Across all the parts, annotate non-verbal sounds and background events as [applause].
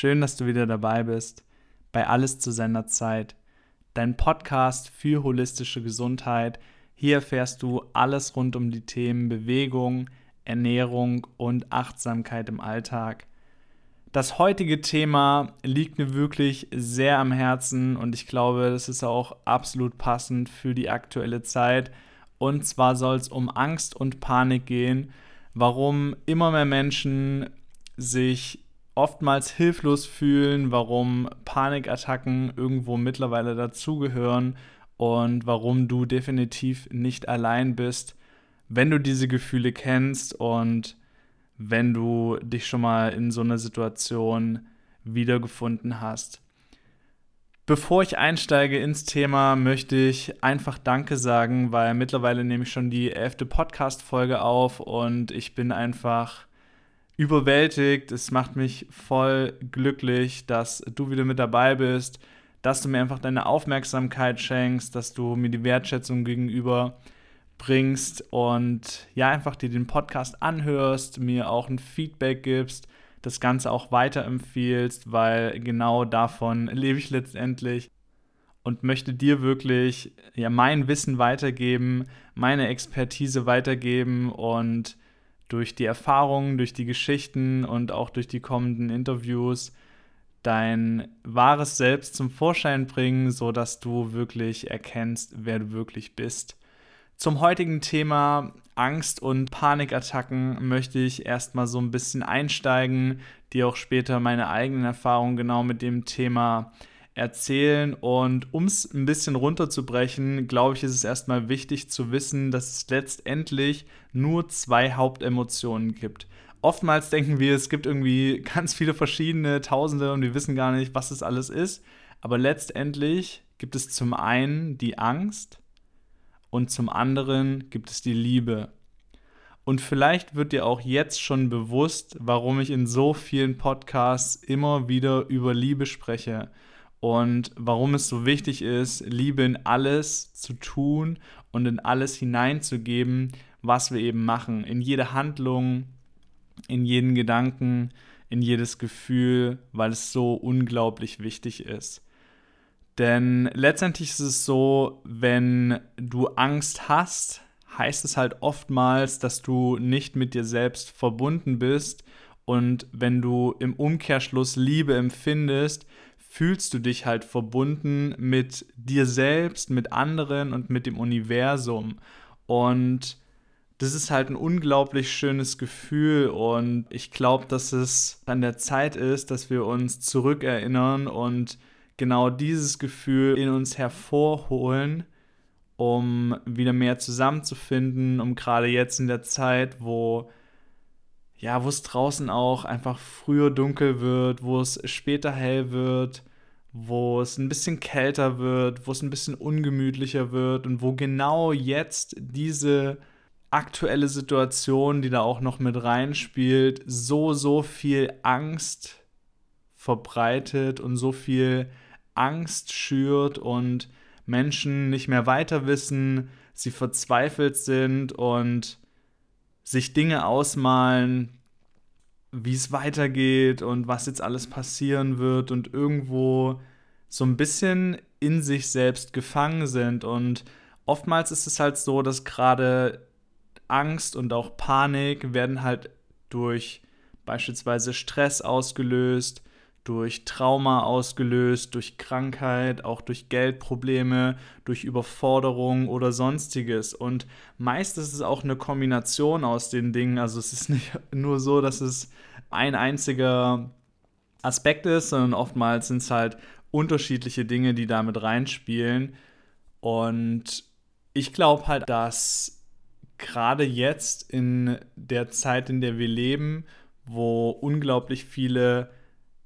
Schön, dass du wieder dabei bist bei Alles zu seiner Zeit, dein Podcast für holistische Gesundheit. Hier erfährst du alles rund um die Themen Bewegung, Ernährung und Achtsamkeit im Alltag. Das heutige Thema liegt mir wirklich sehr am Herzen und ich glaube, das ist auch absolut passend für die aktuelle Zeit. Und zwar soll es um Angst und Panik gehen, warum immer mehr Menschen sich oftmals hilflos fühlen, warum Panikattacken irgendwo mittlerweile dazugehören und warum du definitiv nicht allein bist, wenn du diese Gefühle kennst und wenn du dich schon mal in so einer Situation wiedergefunden hast. Bevor ich einsteige ins Thema, möchte ich einfach Danke sagen, weil mittlerweile nehme ich schon die elfte Podcast-Folge auf und ich bin einfach überwältigt. Es macht mich voll glücklich, dass du wieder mit dabei bist, dass du mir einfach deine Aufmerksamkeit schenkst, dass du mir die Wertschätzung gegenüber bringst und ja, einfach dir den Podcast anhörst, mir auch ein Feedback gibst, das Ganze auch weiterempfiehlst, weil genau davon [laughs] lebe ich letztendlich und möchte dir wirklich ja mein Wissen weitergeben, meine Expertise weitergeben und durch die Erfahrungen, durch die Geschichten und auch durch die kommenden Interviews dein wahres Selbst zum Vorschein bringen, sodass du wirklich erkennst, wer du wirklich bist. Zum heutigen Thema Angst- und Panikattacken möchte ich erstmal so ein bisschen einsteigen, dir auch später meine eigenen Erfahrungen genau mit dem Thema erzählen. Und um es ein bisschen runterzubrechen, glaube ich, ist es erstmal wichtig zu wissen, dass es letztendlich nur zwei Hauptemotionen gibt. Oftmals denken wir, es gibt irgendwie [laughs] ganz viele verschiedene, tausende und wir wissen gar nicht, was es alles ist. Aber letztendlich gibt es zum einen die Angst und zum anderen gibt es die Liebe. Und vielleicht wird dir auch jetzt schon bewusst, warum ich in so vielen Podcasts immer wieder über Liebe spreche und warum es so wichtig ist, Liebe in alles zu tun und in alles hineinzugeben, was wir eben machen. In jede Handlung, in jeden Gedanken, in jedes Gefühl, weil es so unglaublich wichtig ist. Denn letztendlich ist es so, wenn du Angst hast, heißt es halt oftmals, dass du nicht mit dir selbst verbunden bist. Und wenn du im Umkehrschluss Liebe empfindest, fühlst du dich halt verbunden mit dir selbst, mit anderen und mit dem Universum. Und das ist halt ein unglaublich schönes Gefühl und ich glaube, dass es an der Zeit ist, dass wir uns zurückerinnern und genau dieses Gefühl in uns hervorholen, um wieder mehr zusammenzufinden, um gerade jetzt in der Zeit, wo ja, wo es draußen auch einfach früher dunkel wird, wo es später hell wird, wo es ein bisschen kälter wird, wo es ein bisschen ungemütlicher wird und wo genau jetzt diese aktuelle Situation, die da auch noch mit reinspielt, so, so viel Angst verbreitet und so viel Angst schürt und Menschen nicht mehr weiter wissen, sie verzweifelt sind und sich Dinge ausmalen, wie es weitergeht und was jetzt alles passieren wird und irgendwo so ein bisschen in sich selbst gefangen sind. Und oftmals ist es halt so, dass gerade Angst und auch Panik werden halt durch beispielsweise Stress ausgelöst, durch Trauma ausgelöst, durch Krankheit, auch durch Geldprobleme, durch Überforderung oder sonstiges. Und meist ist es auch eine Kombination aus den Dingen. Also es ist nicht [laughs] nur so, dass es ein einziger Aspekt ist, sondern oftmals sind es halt unterschiedliche Dinge, die damit reinspielen. Und ich glaube halt, dass gerade jetzt in der Zeit, in der wir leben, wo unglaublich viele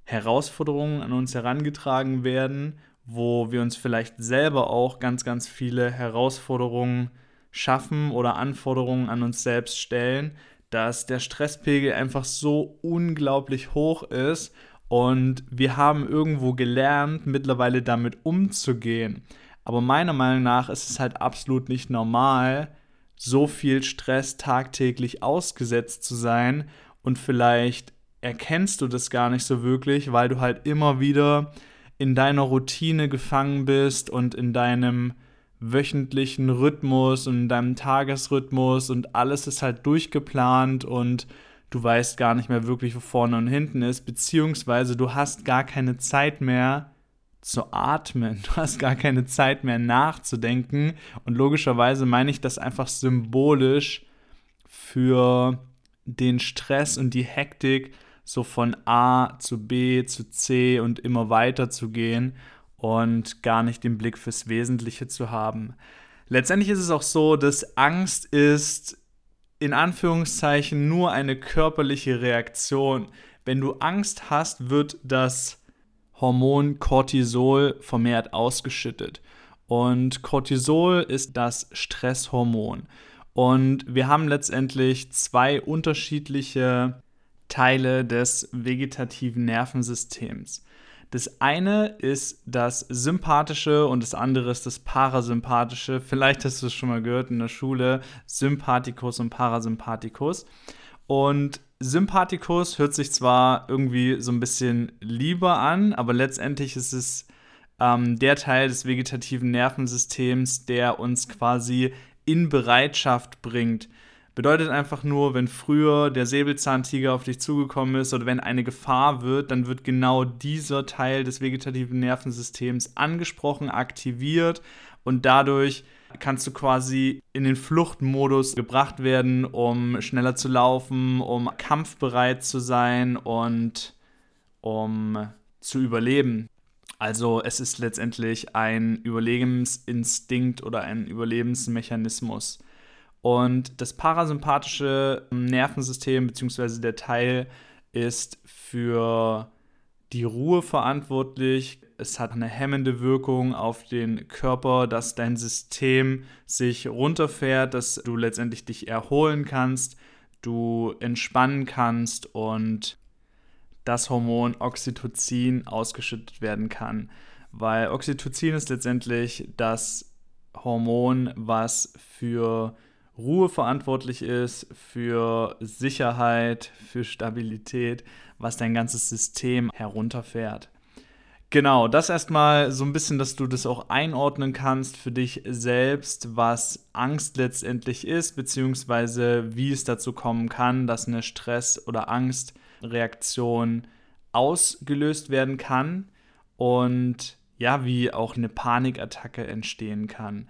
Herausforderungen an uns herangetragen werden, wo wir uns vielleicht selber auch ganz, ganz viele Herausforderungen schaffen oder Anforderungen an uns selbst stellen, dass der Stresspegel einfach so unglaublich hoch ist und wir haben irgendwo gelernt, mittlerweile damit umzugehen. Aber meiner Meinung nach ist es halt absolut nicht normal, so viel Stress tagtäglich ausgesetzt zu sein und vielleicht erkennst du das gar nicht so wirklich, weil du halt immer wieder in deiner Routine gefangen bist und in deinem wöchentlichen Rhythmus und in deinem Tagesrhythmus und alles ist halt durchgeplant und du weißt gar nicht mehr wirklich, wo vorne und hinten ist, beziehungsweise du hast gar keine Zeit mehr zu atmen, du hast gar keine Zeit mehr nachzudenken. Und logischerweise meine ich das einfach symbolisch für den Stress und die Hektik, so von A zu B zu C und immer weiter zu gehen und gar nicht den Blick fürs Wesentliche zu haben. Letztendlich ist es auch so, dass Angst ist in Anführungszeichen nur eine körperliche Reaktion. Wenn du Angst hast, wird das Hormon Cortisol vermehrt ausgeschüttet. Und Cortisol ist das Stresshormon. Und wir haben letztendlich zwei unterschiedliche Teile des vegetativen Nervensystems. Das eine ist das sympathische und das andere ist das parasympathische. Vielleicht hast du es schon mal gehört in der Schule, Sympathikus und Parasympathikus. Und Sympathikus hört sich zwar irgendwie so ein bisschen lieber an, aber letztendlich ist es ähm, der Teil des vegetativen Nervensystems, der uns quasi in Bereitschaft bringt, Bedeutet einfach nur, wenn früher der Säbelzahntiger auf dich zugekommen ist oder wenn eine Gefahr wird, dann wird genau dieser Teil des vegetativen Nervensystems angesprochen, aktiviert und dadurch kannst du quasi in den Fluchtmodus gebracht werden, um schneller zu laufen, um kampfbereit zu sein und um zu überleben. Also es ist letztendlich ein Überlebensinstinkt oder ein Überlebensmechanismus. Und das parasympathische Nervensystem bzw. der Teil ist für die Ruhe verantwortlich. Es hat eine hemmende Wirkung auf den Körper, dass dein System sich runterfährt, dass du letztendlich dich erholen kannst, du entspannen kannst und das Hormon Oxytocin ausgeschüttet werden kann. Weil Oxytocin ist letztendlich das Hormon, was für Ruhe verantwortlich ist, für Sicherheit, für Stabilität, was dein ganzes System herunterfährt. Genau, das erstmal so ein bisschen, dass du das auch einordnen kannst für dich selbst, was Angst letztendlich ist, beziehungsweise wie es dazu kommen kann, dass eine Stress- oder Angstreaktion ausgelöst werden kann und ja, wie auch eine Panikattacke entstehen kann.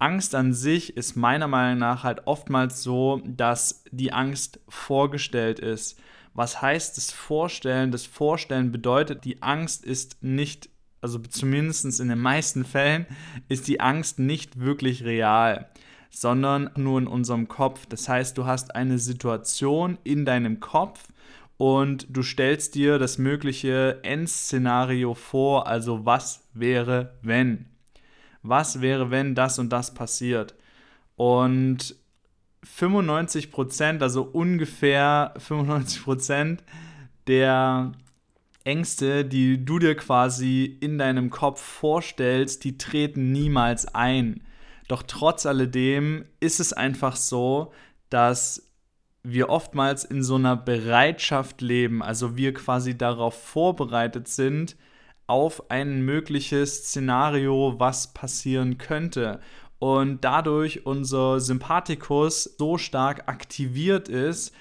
Angst an sich ist meiner Meinung nach halt oftmals so, dass die Angst vorgestellt ist. Was heißt das Vorstellen? Das Vorstellen bedeutet, die Angst ist nicht, also zumindest in den meisten Fällen, ist die Angst nicht wirklich real, sondern nur in unserem Kopf. Das heißt, du hast eine Situation in deinem Kopf und du stellst dir das mögliche Endszenario vor, also was wäre, wenn was wäre, wenn das und das passiert. Und 95 Prozent, also ungefähr 95 Prozent der Ängste, die du dir quasi in deinem Kopf vorstellst, die treten niemals ein. Doch trotz alledem ist es einfach so, dass wir oftmals in so einer Bereitschaft leben, also wir quasi darauf vorbereitet sind, auf ein mögliches Szenario, was passieren könnte. Und dadurch unser Sympathikus so stark aktiviert ist,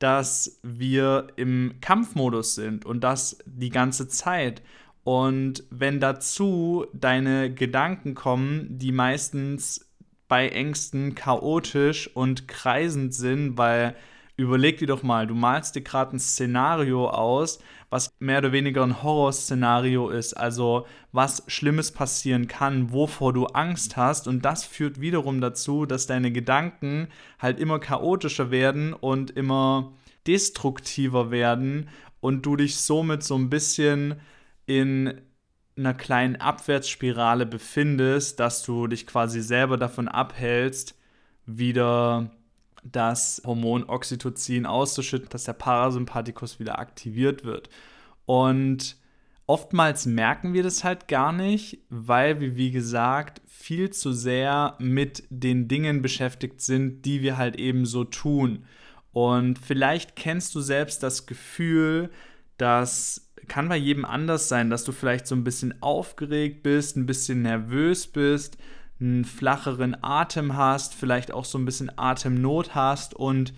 dass wir im Kampfmodus sind und das die ganze Zeit. Und wenn dazu deine Gedanken kommen, die meistens bei Ängsten chaotisch und kreisend sind, weil überleg dir doch mal, du malst dir gerade ein Szenario aus, was mehr oder weniger ein Horrorszenario ist, also was Schlimmes passieren kann, wovor du Angst hast. Und das führt wiederum dazu, dass deine Gedanken halt immer chaotischer werden und immer destruktiver werden und du dich somit so ein bisschen in einer kleinen Abwärtsspirale befindest, dass du dich quasi selber davon abhältst, wieder das Hormon Oxytocin auszuschütten, dass der Parasympathikus wieder aktiviert wird. Und oftmals merken wir das halt gar nicht, weil wir, wie gesagt, viel zu sehr mit den Dingen beschäftigt sind, die wir halt eben so tun. Und vielleicht kennst du selbst das Gefühl, dass kann bei jedem anders sein, dass du vielleicht so ein bisschen aufgeregt bist, ein bisschen nervös bist, einen flacheren Atem hast, vielleicht auch so ein bisschen Atemnot hast und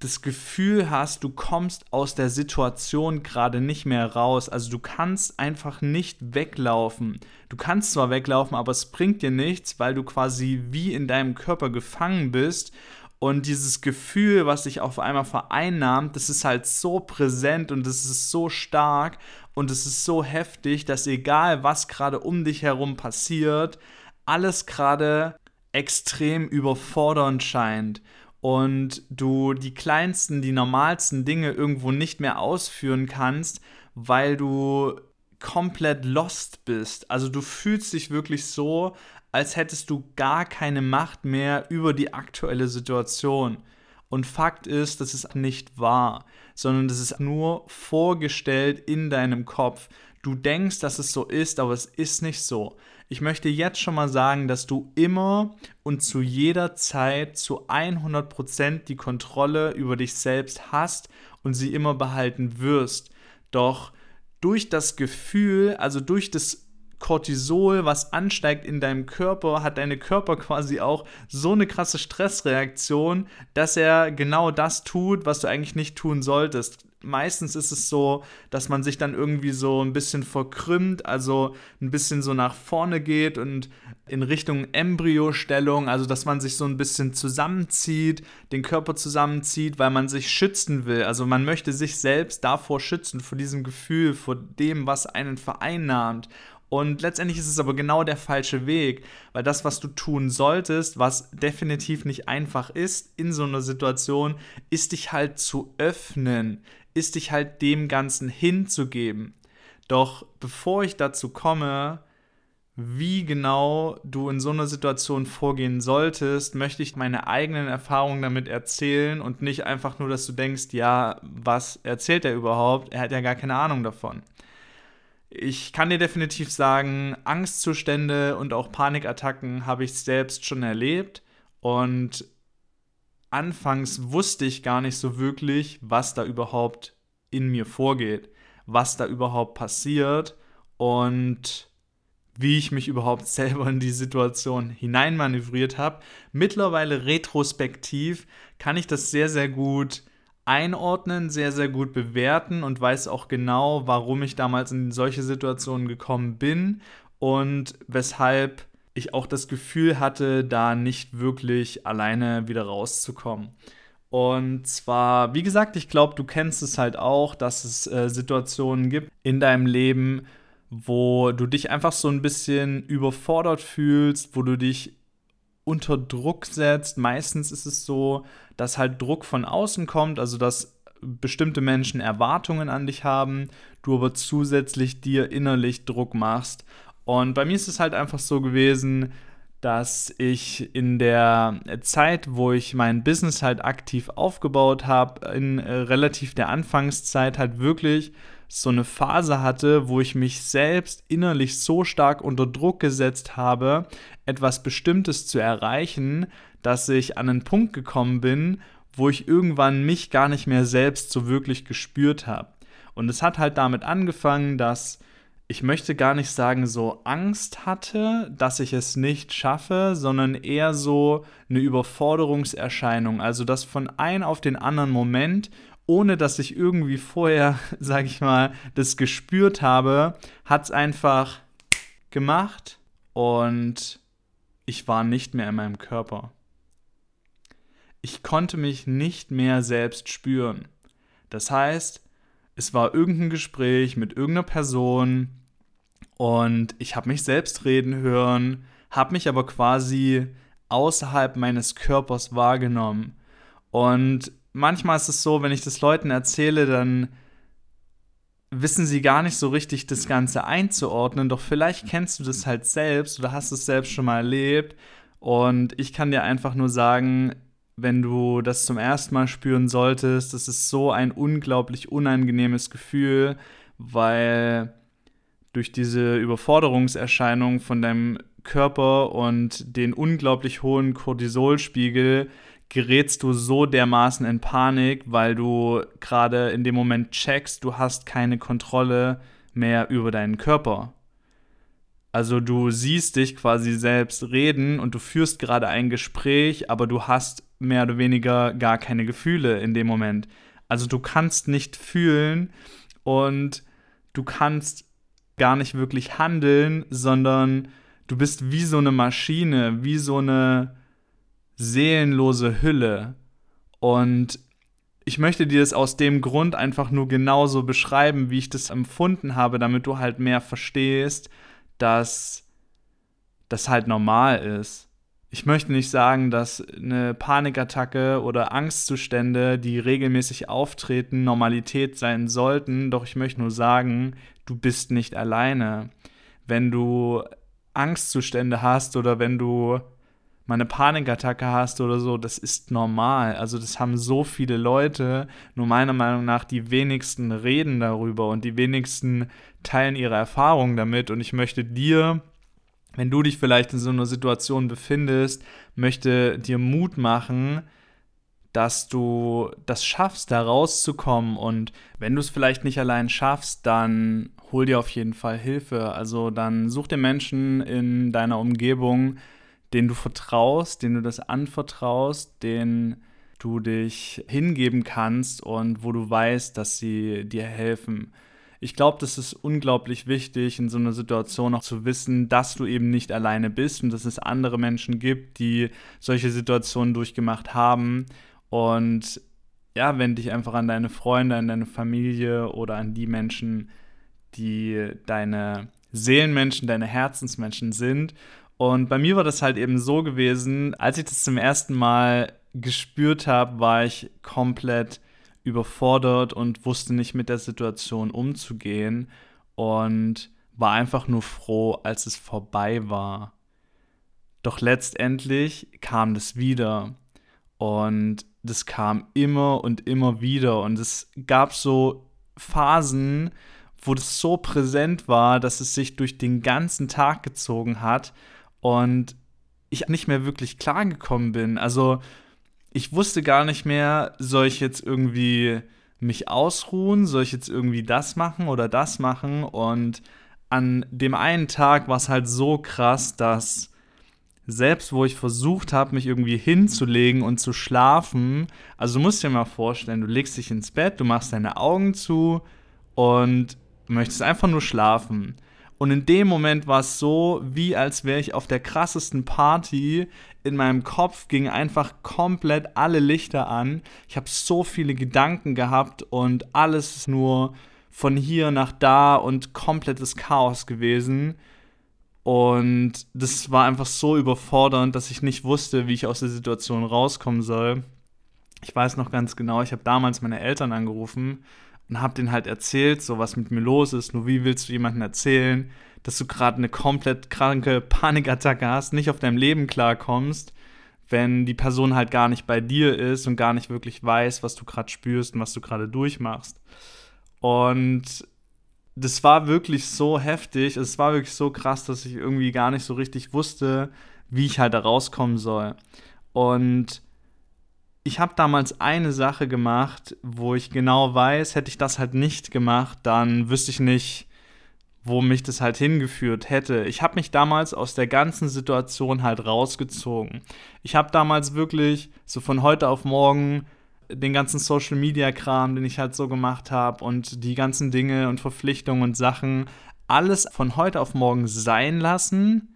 das Gefühl hast, du kommst aus der Situation gerade nicht mehr raus. Also du kannst einfach nicht weglaufen. Du kannst zwar weglaufen, aber es bringt dir nichts, weil du quasi wie in deinem Körper gefangen bist. Und dieses Gefühl, was dich auf einmal vereinnahmt, das ist halt so präsent und es ist so stark und es ist so heftig, dass egal was gerade um dich herum passiert, alles gerade extrem überfordernd scheint und du die kleinsten, die normalsten Dinge irgendwo nicht mehr ausführen kannst, weil du komplett lost bist. Also du fühlst dich wirklich so, als hättest du gar keine Macht mehr über die aktuelle Situation. Und Fakt ist, das ist nicht wahr, sondern das ist nur vorgestellt in deinem Kopf. Du denkst, dass es so ist, aber es ist nicht so. Ich möchte jetzt schon mal sagen, dass du immer und zu jeder Zeit zu 100% die Kontrolle über dich selbst hast und sie immer behalten wirst. Doch durch das Gefühl, also durch das Cortisol, was ansteigt in deinem Körper, hat deine Körper quasi auch so eine krasse Stressreaktion, dass er genau das tut, was du eigentlich nicht tun solltest meistens ist es so, dass man sich dann irgendwie so ein bisschen verkrümmt, also ein bisschen so nach vorne geht und in Richtung Embryostellung, also dass man sich so ein bisschen zusammenzieht, den Körper zusammenzieht, weil man sich schützen will. Also man möchte sich selbst davor schützen, vor diesem Gefühl, vor dem, was einen vereinnahmt. Und letztendlich ist es aber genau der falsche Weg, weil das, was du tun solltest, was definitiv nicht einfach ist in so einer Situation, ist dich halt zu öffnen, ist dich halt dem Ganzen hinzugeben. Doch bevor ich dazu komme, wie genau du in so einer Situation vorgehen solltest, möchte ich meine eigenen Erfahrungen damit erzählen und nicht einfach nur, dass du denkst, ja, was erzählt er überhaupt? Er hat ja gar keine Ahnung davon. Ich kann dir definitiv sagen, Angstzustände und auch Panikattacken habe ich selbst schon erlebt und anfangs wusste ich gar nicht so wirklich, was da überhaupt in mir vorgeht, was da überhaupt passiert und wie ich mich überhaupt [laughs] selber in die Situation hineinmanövriert habe. Mittlerweile retrospektiv kann ich das sehr, sehr gut einordnen, sehr, sehr gut bewerten und weiß auch genau, warum ich damals in solche Situationen gekommen bin und weshalb ich auch das Gefühl hatte, da nicht wirklich alleine wieder rauszukommen. Und zwar, wie gesagt, ich glaube, du kennst es halt auch, dass es äh, Situationen gibt in deinem Leben, wo du dich einfach so ein bisschen überfordert fühlst, wo du dich unter Druck setzt. Meistens ist es so, dass halt Druck von außen kommt, also dass bestimmte Menschen Erwartungen an dich haben, du aber zusätzlich dir innerlich Druck machst und bei mir ist es halt einfach so gewesen, dass ich in der Zeit, wo ich mein Business halt aktiv aufgebaut habe, in äh, relativ der Anfangszeit halt wirklich so eine Phase hatte, wo ich mich selbst innerlich so stark unter Druck gesetzt habe, etwas Bestimmtes zu erreichen, dass ich an einen Punkt gekommen bin, wo ich irgendwann mich gar nicht mehr selbst so wirklich gespürt habe. Und es hat halt damit angefangen, dass ich möchte gar nicht sagen, so Angst hatte, dass ich es nicht schaffe, sondern eher so eine Überforderungserscheinung. Also dass von einem auf den anderen Moment, ohne dass ich irgendwie vorher, [laughs] sag ich mal, das gespürt habe, hat es einfach gemacht und ich war nicht mehr in meinem Körper. Ich konnte mich nicht mehr selbst spüren. Das heißt, es war irgendein Gespräch mit irgendeiner Person, und ich habe mich selbst reden hören, habe mich aber quasi außerhalb meines Körpers wahrgenommen. Und manchmal ist es so, wenn ich das Leuten erzähle, dann wissen sie gar nicht so richtig das Ganze einzuordnen, doch vielleicht kennst du das halt selbst oder hast es selbst schon mal erlebt. Und ich kann dir einfach nur sagen, wenn du das zum ersten Mal spüren solltest, das ist so ein unglaublich unangenehmes Gefühl, weil durch diese Überforderungserscheinung von deinem Körper und den unglaublich hohen Cortisolspiegel gerätst du so dermaßen in Panik, weil du gerade in dem Moment checkst, du hast keine Kontrolle mehr über deinen Körper. Also du siehst dich quasi selbst reden und du führst gerade ein Gespräch, aber du hast mehr oder weniger gar keine Gefühle in dem Moment. Also du kannst nicht fühlen und du kannst gar nicht wirklich handeln, sondern du bist wie so eine Maschine, wie so eine seelenlose Hülle. Und ich möchte dir das aus dem Grund einfach nur genauso beschreiben, wie ich das empfunden habe, damit du halt mehr verstehst, dass das halt normal ist. Ich möchte nicht sagen, dass eine Panikattacke oder Angstzustände, die regelmäßig auftreten, Normalität sein sollten, doch ich möchte nur sagen, du bist nicht alleine. Wenn du Angstzustände hast oder wenn du mal eine Panikattacke hast oder so, das ist normal. Also das haben so viele Leute, nur meiner Meinung nach die wenigsten reden darüber und die wenigsten teilen ihre Erfahrungen damit und ich möchte dir wenn du dich vielleicht in so einer Situation befindest, möchte dir Mut machen, dass du das schaffst, da rauszukommen. Und wenn du es vielleicht nicht allein schaffst, dann hol dir auf jeden Fall Hilfe. Also dann such dir Menschen in deiner Umgebung, denen du vertraust, denen du das anvertraust, denen du dich hingeben kannst und wo du weißt, dass sie dir helfen ich glaube, das ist unglaublich wichtig, in so einer Situation auch zu wissen, dass du eben nicht alleine bist und dass es andere Menschen gibt, die solche Situationen durchgemacht haben. Und ja, wenn dich einfach an deine Freunde, an deine Familie oder an die Menschen, die deine Seelenmenschen, deine Herzensmenschen sind. Und bei mir war das halt eben so gewesen, als ich das zum ersten Mal gespürt habe, war ich komplett überfordert und wusste nicht mit der Situation umzugehen und war einfach nur froh, als es vorbei war. Doch letztendlich kam das wieder und das kam immer und immer wieder und es gab so Phasen, wo das so präsent war, dass es sich durch den ganzen Tag gezogen hat und ich nicht mehr wirklich klargekommen bin. Also ich wusste gar nicht mehr, soll ich jetzt irgendwie mich ausruhen, soll ich jetzt irgendwie das machen oder das machen? Und an dem einen Tag war es halt so krass, dass selbst wo ich versucht habe, mich irgendwie hinzulegen und zu schlafen, also du musst dir mal vorstellen, du legst dich ins Bett, du machst deine Augen zu und möchtest einfach nur schlafen. Und in dem Moment war es so, wie als wäre ich auf der krassesten Party. In meinem Kopf gingen einfach komplett alle Lichter an. Ich habe so viele Gedanken gehabt und alles nur von hier nach da und komplettes Chaos gewesen. Und das war einfach so überfordernd, dass ich nicht wusste, wie ich aus der Situation rauskommen soll. Ich weiß noch ganz genau, ich habe damals meine Eltern angerufen und habe denen halt erzählt, so was mit mir los ist. Nur wie willst du jemandem erzählen, dass du gerade eine komplett kranke [laughs] Panikattacke hast, nicht auf deinem Leben klarkommst, wenn die Person halt gar nicht bei dir ist und gar nicht wirklich weiß, was du gerade spürst und was du gerade durchmachst. Und das war wirklich so heftig, es war wirklich so krass, dass ich irgendwie gar nicht so richtig wusste, wie ich halt da rauskommen soll. Und ich habe damals eine Sache gemacht, wo ich genau weiß, hätte ich das halt nicht gemacht, dann wüsste ich nicht, wo mich das halt hingeführt hätte. Ich habe mich damals aus der ganzen Situation halt rausgezogen. Ich habe damals wirklich so von heute auf morgen den ganzen Social Media Kram, den ich halt so gemacht habe und die ganzen Dinge und Verpflichtungen und Sachen, alles von heute auf morgen sein lassen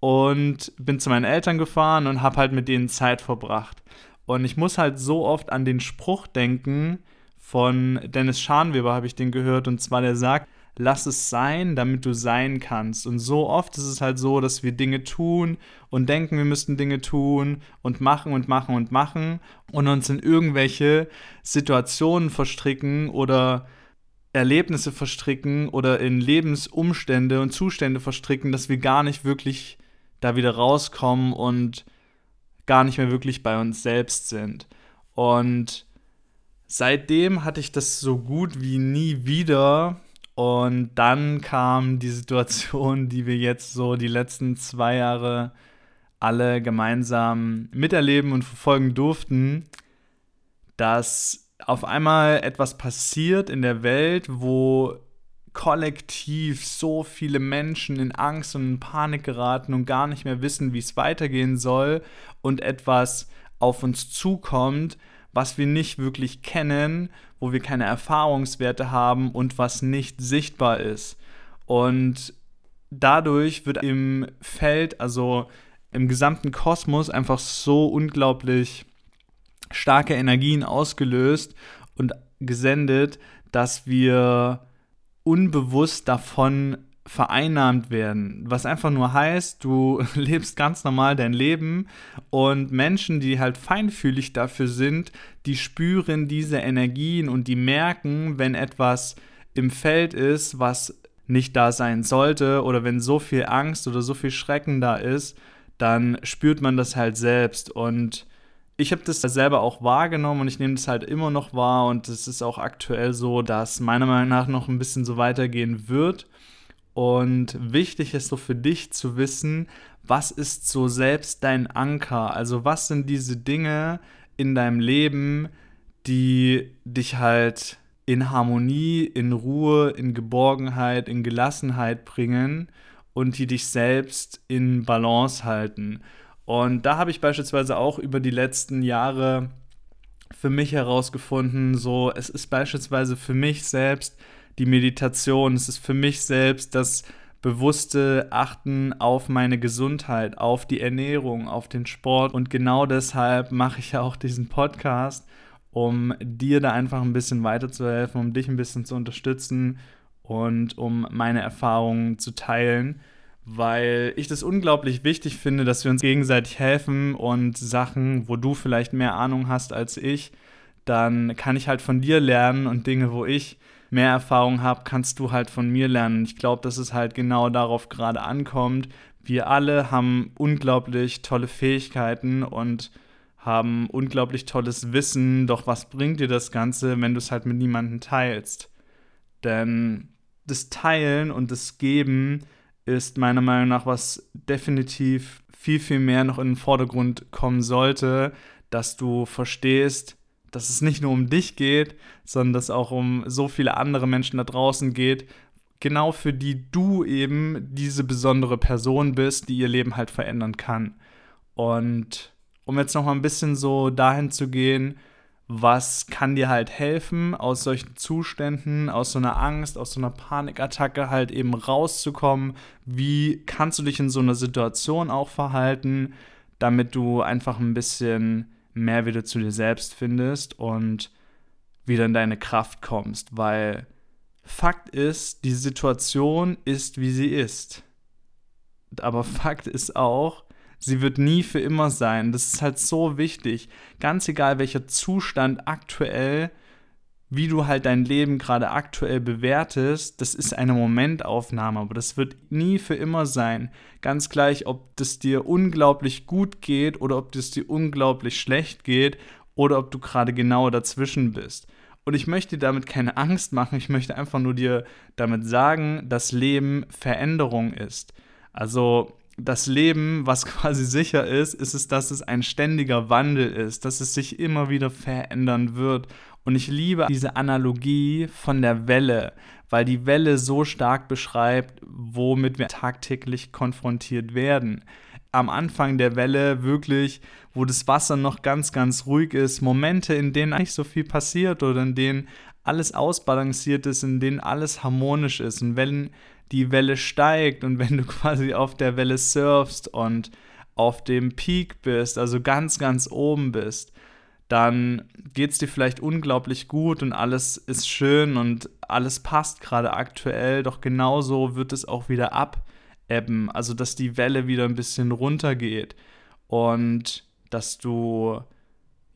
und bin zu meinen Eltern gefahren und habe halt mit denen Zeit verbracht. Und ich muss halt so oft an den Spruch denken von Dennis Scharnweber, habe ich den gehört, und zwar der sagt, lass es sein, damit du sein kannst. Und so oft ist es halt so, dass wir Dinge tun und denken, wir müssten Dinge tun und machen und machen und machen und uns in irgendwelche Situationen verstricken oder Erlebnisse verstricken oder in Lebensumstände und Zustände verstricken, dass wir gar nicht wirklich da wieder rauskommen und gar nicht mehr wirklich bei uns selbst sind. Und seitdem hatte ich das so gut wie nie wieder. Und dann kam die Situation, die wir jetzt so die letzten zwei Jahre alle gemeinsam miterleben und verfolgen durften, dass auf einmal etwas passiert in der Welt, wo kollektiv so viele Menschen in Angst und in Panik geraten und gar nicht mehr wissen, wie es weitergehen soll und etwas auf uns zukommt, was wir nicht wirklich kennen, wo wir keine Erfahrungswerte haben und was nicht sichtbar ist. Und dadurch wird im Feld, also im gesamten Kosmos, einfach so unglaublich starke Energien ausgelöst und gesendet, dass wir unbewusst davon vereinnahmt werden. Was einfach nur heißt, du [laughs] lebst ganz normal dein Leben und Menschen, die halt feinfühlig dafür sind, die spüren diese Energien und die merken, wenn etwas im Feld ist, was nicht da sein sollte oder wenn so viel Angst oder so viel Schrecken da ist, dann spürt man das halt selbst und ich habe das selber auch wahrgenommen und ich nehme das halt immer noch wahr und es ist auch aktuell so, dass meiner Meinung nach noch ein bisschen so weitergehen wird. Und wichtig ist so für dich zu wissen, was ist so selbst dein Anker? Also was sind diese Dinge in deinem Leben, die dich halt in Harmonie, in Ruhe, in Geborgenheit, in Gelassenheit bringen und die dich selbst in Balance halten. Und da habe ich beispielsweise auch über die letzten Jahre für mich herausgefunden, so es ist beispielsweise für mich selbst die Meditation, es ist für mich selbst das bewusste Achten auf meine Gesundheit, auf die Ernährung, auf den Sport. Und genau deshalb mache ich ja auch diesen Podcast, um dir da einfach ein bisschen weiterzuhelfen, um dich ein bisschen zu unterstützen und um meine Erfahrungen zu teilen weil ich das unglaublich wichtig finde, dass wir uns gegenseitig helfen und Sachen, wo du vielleicht mehr Ahnung hast als ich, dann kann ich halt von dir lernen und Dinge, wo ich mehr Erfahrung habe, kannst du halt von mir lernen. Ich glaube, dass es halt genau darauf gerade ankommt. Wir alle haben unglaublich tolle Fähigkeiten und haben unglaublich tolles Wissen, doch was bringt dir das Ganze, wenn du es halt mit niemandem teilst? Denn das Teilen und das Geben ist meiner Meinung nach, was definitiv viel, viel mehr noch in den Vordergrund kommen sollte, dass du verstehst, dass es nicht nur um dich geht, sondern dass es auch um so viele andere Menschen da draußen geht, genau für die du eben diese besondere Person bist, die ihr Leben halt verändern kann. Und um jetzt noch mal ein bisschen so dahin zu gehen, was kann dir halt helfen, aus solchen Zuständen, aus so einer Angst, aus so einer Panikattacke halt eben rauszukommen? Wie kannst du dich in so einer Situation auch verhalten, damit du einfach ein bisschen mehr wieder zu dir selbst findest und wieder in deine Kraft kommst? Weil Fakt ist, die Situation ist, wie sie ist. Aber Fakt ist auch, Sie wird nie für immer sein. Das ist halt so wichtig. Ganz egal, welcher Zustand aktuell, wie du halt dein Leben gerade aktuell bewertest, das ist eine Momentaufnahme, aber das wird nie für immer sein. Ganz gleich, ob das dir unglaublich gut geht oder ob es dir unglaublich schlecht geht oder ob du gerade genau dazwischen bist. Und ich möchte dir damit keine Angst machen, ich möchte einfach nur dir damit sagen, dass Leben Veränderung ist. Also das Leben, was [laughs] quasi sicher ist, ist es, dass es ein ständiger Wandel ist, dass es sich immer wieder verändern wird. Und ich liebe diese Analogie von der Welle, weil die Welle so stark beschreibt, womit wir tagtäglich konfrontiert werden. Am Anfang der Welle wirklich, wo das Wasser noch ganz, ganz ruhig ist, Momente, in denen nicht so viel passiert oder in denen alles ausbalanciert ist, in denen alles harmonisch ist. Und wenn die Welle steigt und wenn du [laughs] quasi auf der Welle surfst und auf dem Peak bist, also ganz, ganz oben bist, dann geht es dir vielleicht unglaublich gut und alles ist schön und alles passt gerade aktuell, doch genauso wird es auch wieder abebben, also dass die Welle wieder ein bisschen runtergeht und dass du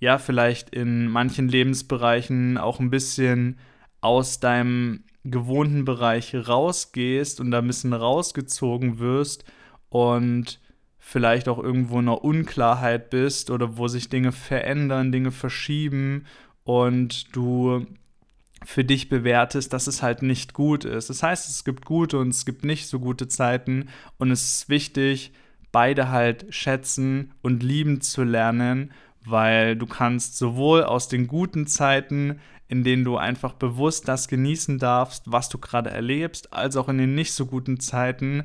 ja vielleicht in manchen Lebensbereichen auch ein bisschen aus deinem gewohnten Bereich rausgehst und da ein bisschen rausgezogen wirst und vielleicht auch irgendwo in einer Unklarheit bist oder wo sich Dinge verändern, Dinge verschieben und du für dich bewertest, dass es halt nicht gut ist. Das heißt, es gibt gute und es gibt nicht so gute Zeiten und es ist wichtig, beide halt schätzen und lieben zu lernen, weil du kannst sowohl aus den guten Zeiten, in denen du einfach bewusst das genießen darfst, was du gerade erlebst, als auch in den nicht so guten Zeiten,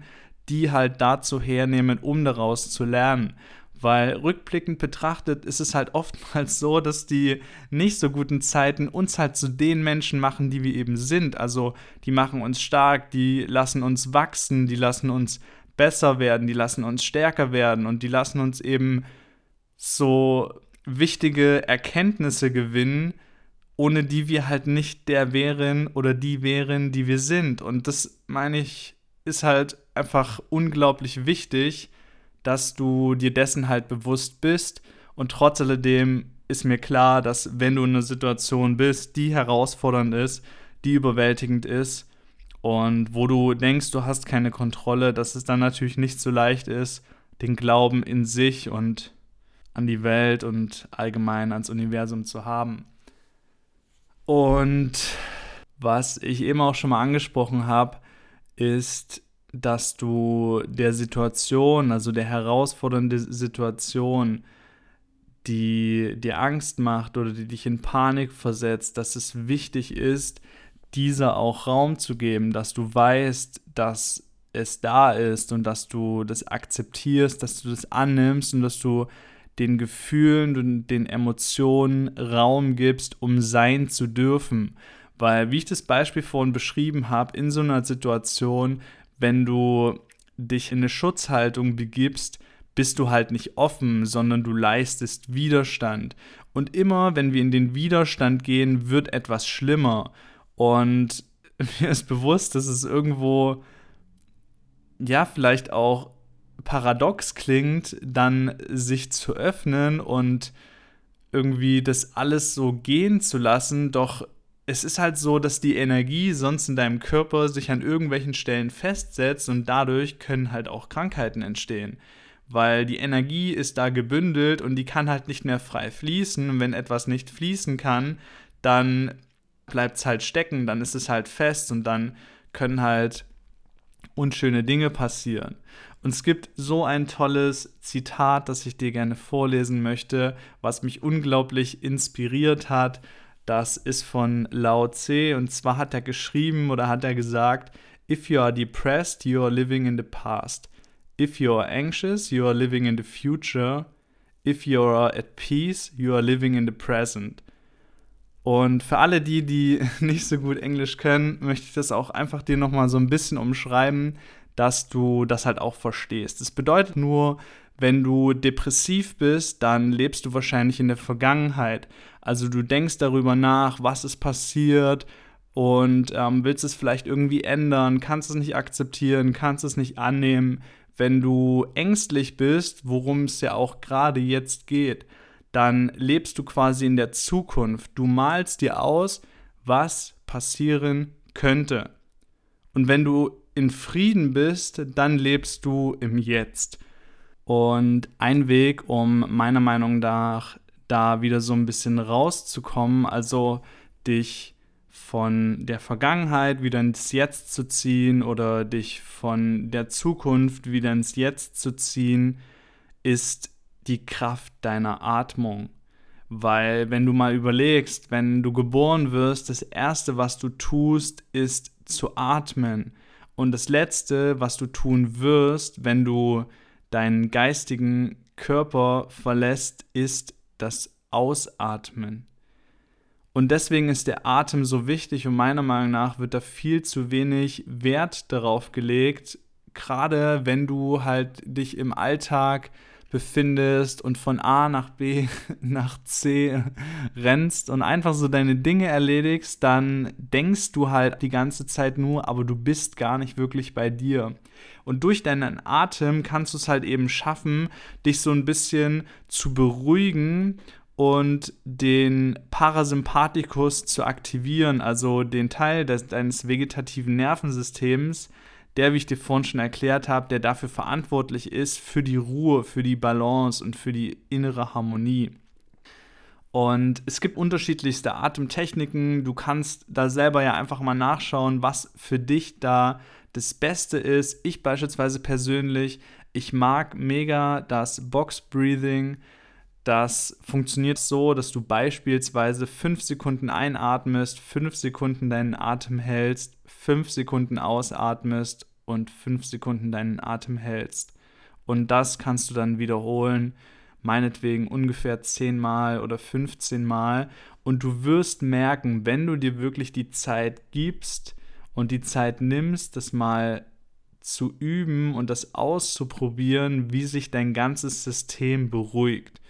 die halt dazu hernehmen, um daraus zu lernen. Weil rückblickend betrachtet ist es halt oftmals [laughs] so, dass die nicht so guten Zeiten uns halt zu den Menschen machen, die wir eben sind. Also die machen uns stark, die lassen uns wachsen, die lassen uns besser werden, die lassen uns stärker werden und die lassen uns eben so wichtige Erkenntnisse gewinnen, ohne die wir halt nicht der wären oder die wären, die wir sind. Und das meine ich, ist halt einfach unglaublich wichtig, dass du dir dessen halt bewusst bist. Und trotz alledem ist mir klar, dass wenn du in einer Situation bist, die herausfordernd ist, die überwältigend ist und wo du denkst, du hast keine Kontrolle, dass es dann natürlich nicht so leicht ist, den Glauben in sich und an die Welt und allgemein ans Universum zu haben. Und was ich eben auch schon mal angesprochen habe, ist, dass du der Situation, also der herausfordernden Situation, die dir Angst macht oder die dich in Panik versetzt, dass es wichtig ist, dieser auch Raum zu geben, dass du weißt, dass es da ist und dass du das akzeptierst, dass du das annimmst und dass du den Gefühlen und den Emotionen Raum gibst, um sein zu dürfen. Weil, wie ich das Beispiel vorhin beschrieben habe, in so einer Situation, wenn du dich in eine Schutzhaltung begibst, bist du halt nicht offen, sondern du leistest Widerstand. Und immer, wenn wir in den Widerstand gehen, wird etwas schlimmer. Und [laughs] mir ist bewusst, dass es irgendwo, ja, vielleicht auch paradox klingt, dann sich zu öffnen und irgendwie das alles so gehen zu lassen, doch es ist halt so, dass die Energie sonst in deinem Körper sich an irgendwelchen Stellen festsetzt und dadurch können halt auch Krankheiten entstehen. Weil die Energie ist da gebündelt und die kann halt nicht mehr frei fließen. Und wenn etwas nicht fließen kann, dann bleibt es halt stecken, dann ist es halt fest und dann können halt unschöne Dinge passieren. Und es gibt so ein tolles Zitat, das ich dir gerne vorlesen möchte, was mich unglaublich inspiriert hat. Das ist von Lao Tse und zwar hat er geschrieben oder hat er gesagt, If you are depressed, you are living in the past. If you are anxious, you are living in the future. If you are at peace, you are living in the present. Und für alle die, die [laughs] nicht so gut Englisch können, möchte ich das auch einfach dir nochmal so ein bisschen umschreiben, dass du das halt auch verstehst. Das bedeutet nur, wenn du depressiv bist, dann lebst du wahrscheinlich in der Vergangenheit. Also du denkst darüber nach, was ist passiert und ähm, willst es vielleicht irgendwie ändern, kannst es nicht akzeptieren, kannst es nicht annehmen. Wenn du ängstlich bist, worum es ja auch gerade jetzt geht, dann lebst du quasi in der Zukunft. Du malst dir aus, was passieren könnte. Und wenn du in Frieden bist, dann lebst du im Jetzt. Und ein Weg, um meiner Meinung nach da wieder so ein bisschen rauszukommen, also dich von der Vergangenheit wieder ins Jetzt zu ziehen oder dich von der Zukunft wieder ins Jetzt zu ziehen, ist die Kraft deiner Atmung. Weil wenn du mal überlegst, wenn du geboren wirst, das Erste, was du tust, ist zu atmen. Und das Letzte, was du tun wirst, wenn du deinen geistigen Körper verlässt, ist das Ausatmen. Und deswegen ist der Atem so wichtig und meiner Meinung nach wird da viel zu wenig Wert darauf gelegt, gerade wenn du halt dich im Alltag befindest und von A nach B [laughs] nach C rennst und einfach so deine Dinge erledigst, dann denkst du halt die ganze Zeit nur, aber du bist gar nicht wirklich bei dir. Und durch deinen Atem kannst du es halt eben schaffen, dich so ein bisschen zu beruhigen und den Parasympathikus zu aktivieren, also den Teil des, deines vegetativen Nervensystems, der, wie ich dir vorhin schon erklärt habe, der dafür verantwortlich ist für die Ruhe, für die Balance und für die innere Harmonie. Und es gibt unterschiedlichste Atemtechniken. Du kannst da selber ja einfach mal nachschauen, was für dich da das Beste ist. Ich beispielsweise persönlich Ich mag mega das Box Breathing. Das funktioniert so, dass du beispielsweise 5 Sekunden einatmest, 5 Sekunden deinen Atem hältst, 5 Sekunden ausatmest und 5 Sekunden deinen Atem hältst. Und das kannst du dann wiederholen, meinetwegen ungefähr 10 Mal oder 15 Mal. Und du wirst merken, wenn du dir wirklich die Zeit gibst und die Zeit nimmst, das mal zu üben und das auszuprobieren, wie sich dein ganzes System beruhigt.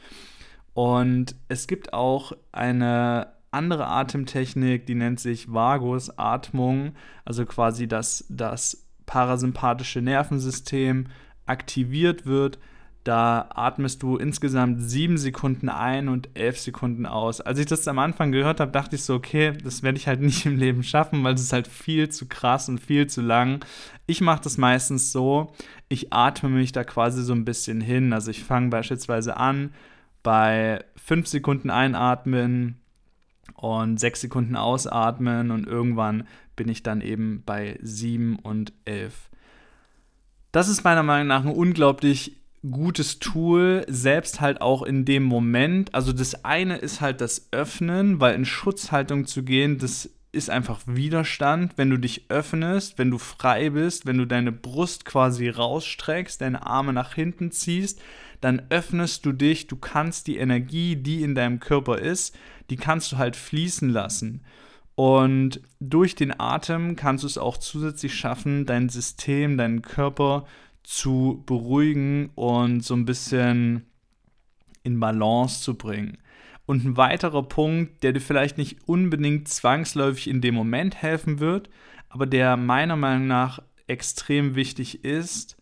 Und es gibt auch eine andere Atemtechnik, die nennt sich Vagusatmung, also quasi, dass das parasympathische Nervensystem aktiviert wird da atmest du insgesamt sieben Sekunden ein und elf Sekunden aus. Als ich das am Anfang gehört habe, dachte ich so, okay, das werde ich halt [laughs] nicht im Leben schaffen, weil es ist halt viel zu krass und viel zu lang. Ich mache das meistens so, ich atme mich da quasi so ein bisschen hin. Also ich fange beispielsweise an bei fünf Sekunden einatmen und sechs Sekunden ausatmen und irgendwann bin ich dann eben bei sieben und elf. Das ist meiner Meinung nach ein unglaublich gutes Tool, selbst halt auch in dem Moment. Also das eine ist halt das Öffnen, weil in Schutzhaltung zu gehen, das ist einfach Widerstand, wenn du dich öffnest, wenn du frei bist, wenn du deine Brust quasi rausstreckst, deine Arme nach hinten ziehst, dann öffnest du dich, du kannst die Energie, die in deinem Körper ist, die kannst du halt fließen lassen. Und durch den Atem kannst du es auch zusätzlich schaffen, dein System, deinen Körper zu beruhigen und so ein bisschen in Balance zu bringen. Und ein weiterer Punkt, der dir vielleicht nicht unbedingt zwangsläufig in dem Moment helfen wird, aber der meiner Meinung nach extrem wichtig ist,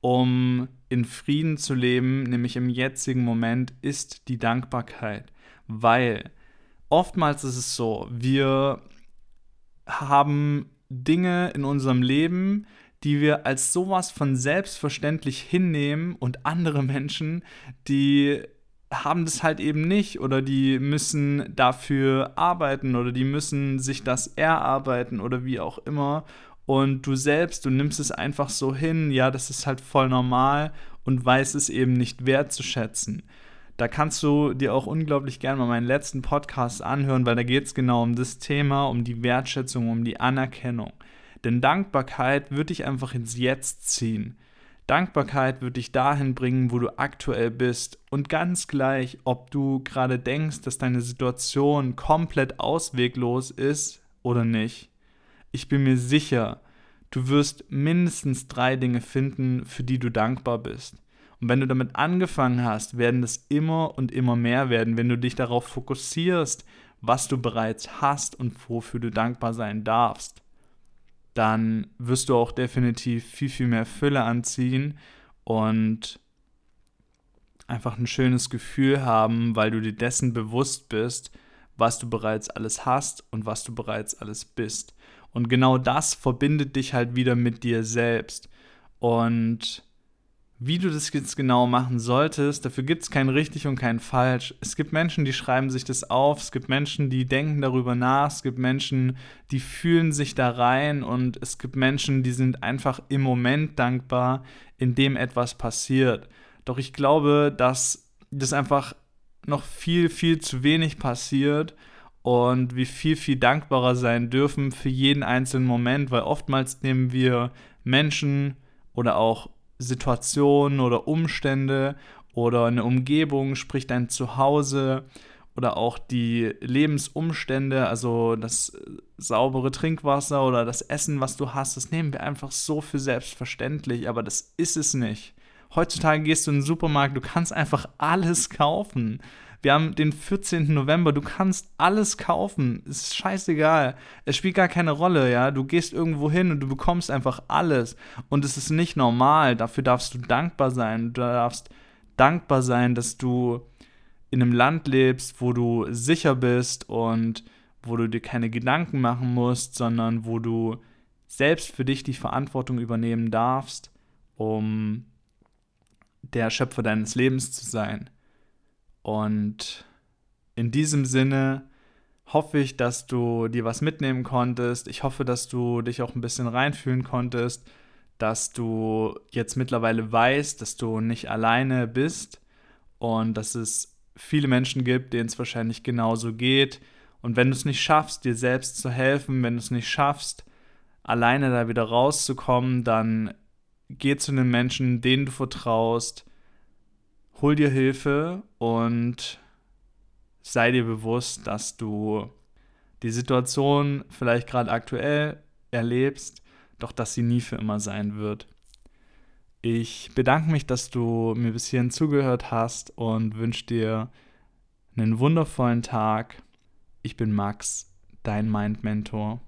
um in Frieden zu leben, nämlich im jetzigen Moment, ist die Dankbarkeit. Weil oftmals ist es so, wir haben Dinge in unserem Leben, die wir als sowas von selbstverständlich hinnehmen und andere Menschen, die haben das halt eben nicht oder die müssen dafür arbeiten oder die müssen sich das erarbeiten oder wie auch immer. Und du selbst, du nimmst es einfach so hin, ja, das ist halt voll normal und weißt es eben nicht wertzuschätzen. Da kannst du dir auch unglaublich gerne mal meinen letzten Podcast anhören, weil da geht es genau um das Thema, um die Wertschätzung, um die Anerkennung. Denn Dankbarkeit wird dich einfach ins Jetzt ziehen. Dankbarkeit wird dich dahin bringen, wo du aktuell bist. Und ganz gleich, ob du gerade denkst, dass deine Situation komplett ausweglos ist oder nicht. Ich bin mir sicher, du wirst mindestens drei Dinge finden, für die du dankbar bist. Und wenn du damit angefangen hast, werden es immer und immer mehr werden, wenn du dich darauf fokussierst, was du bereits hast und wofür du dankbar sein darfst dann wirst du auch definitiv viel, viel mehr Fülle anziehen und einfach ein schönes Gefühl haben, weil du dir dessen bewusst bist, was du bereits alles hast und was du bereits alles bist. Und genau das verbindet dich halt wieder mit dir selbst. Und wie du das jetzt genau machen solltest, dafür gibt es kein richtig und kein falsch. Es gibt Menschen, die schreiben sich das auf, es gibt Menschen, die denken darüber nach, es gibt Menschen, die fühlen sich da rein und es gibt Menschen, die sind einfach im Moment dankbar, in dem etwas passiert. Doch ich glaube, dass das einfach noch viel, viel zu wenig passiert und wir viel, viel dankbarer sein dürfen für jeden einzelnen Moment, weil oftmals nehmen wir Menschen oder auch Situationen oder Umstände oder eine Umgebung, sprich dein Zuhause oder auch die Lebensumstände, also das äh, saubere Trinkwasser oder das Essen, was du hast, das nehmen wir einfach so für selbstverständlich, aber das ist es nicht. Heutzutage gehst du in den Supermarkt, du kannst einfach [laughs] alles kaufen. Wir haben den 14. November, du kannst alles kaufen. Es ist scheißegal. Es spielt gar keine Rolle, ja. Du gehst irgendwo hin und du bekommst einfach alles. Und es ist nicht normal. Dafür darfst du dankbar sein. Du darfst dankbar sein, dass du in einem Land lebst, wo du sicher bist und wo du dir keine Gedanken machen musst, sondern wo du selbst für dich die Verantwortung übernehmen darfst, um der Schöpfer deines Lebens zu sein. Und in diesem Sinne hoffe ich, dass du dir was mitnehmen konntest. Ich hoffe, dass du dich auch ein bisschen reinfühlen konntest, dass du jetzt mittlerweile weißt, dass du nicht alleine bist und dass es viele Menschen gibt, denen es wahrscheinlich genauso geht. Und wenn du es nicht schaffst, dir selbst zu helfen, wenn du es nicht schaffst, alleine da wieder rauszukommen, dann geh zu den Menschen, denen du vertraust, hol dir Hilfe und sei dir bewusst, dass du die Situation vielleicht gerade aktuell erlebst, doch dass sie nie für immer sein wird. Ich bedanke mich, dass du mir bis hierhin zugehört hast und wünsche dir einen wundervollen Tag. Ich bin Max, dein Mind Mentor.